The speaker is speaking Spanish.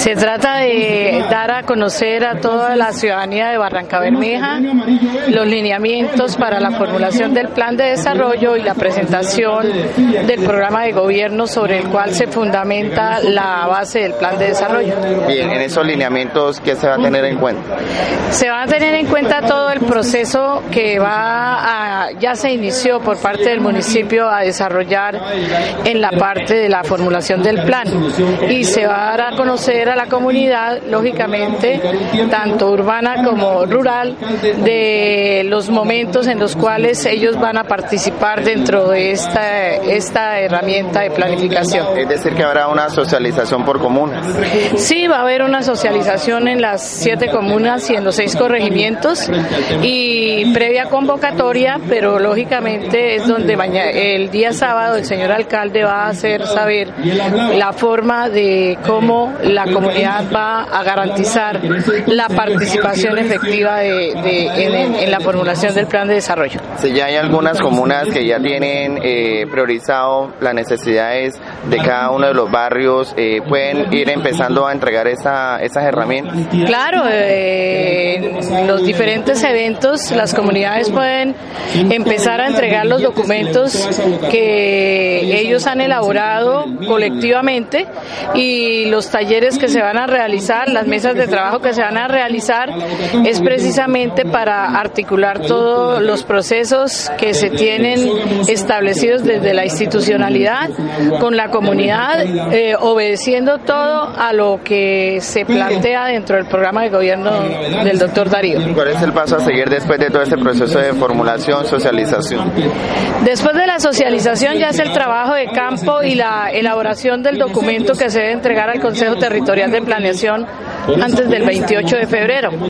Se trata de dar a conocer a toda la ciudadanía de Barranca Bermeja los lineamientos para la formulación del plan de desarrollo y la presentación del programa de gobierno sobre el cual se fundamenta la base del plan de desarrollo. Bien, en esos lineamientos, ¿qué se va a tener en cuenta? Se va a tener en cuenta todo el proceso que va a, ya se inició por parte del municipio a desarrollar en la parte de la formulación del plan y se va a dar a conocer a la comunidad, lógicamente, tanto urbana como rural, de los momentos en los cuales ellos van a participar dentro de esta, esta herramienta de planificación. Es decir, que habrá una socialización por comunas. Sí, va a haber una socialización en las siete comunas y en los seis corregimientos y previa convocatoria, pero lógicamente es donde mañana, el día sábado el señor alcalde va a hacer saber la forma de cómo la comunidad va a garantizar la participación efectiva de, de- en, en la formulación del plan de desarrollo. Si ya hay algunas comunas que ya tienen eh, priorizado las necesidades de cada uno de los barrios, eh, pueden ir empezando a entregar esa, esas herramientas. Claro, eh, los diferentes eventos las comunidades pueden empezar a entregar los documentos que ellos han elaborado colectivamente y los talleres que se van a realizar, las mesas de trabajo que se van a realizar es precisamente para articular todos los procesos que se tienen establecidos desde la institucionalidad con la comunidad, eh, obedeciendo todo a lo que se plantea dentro del programa de gobierno del doctor Darío. ¿Cuál es el paso a seguir después de todo este proceso de formulación, socialización? Después de la socialización ya es el trabajo de campo y la elaboración del documento que se debe entregar al Consejo Territorial de Planeación antes del 28 de febrero.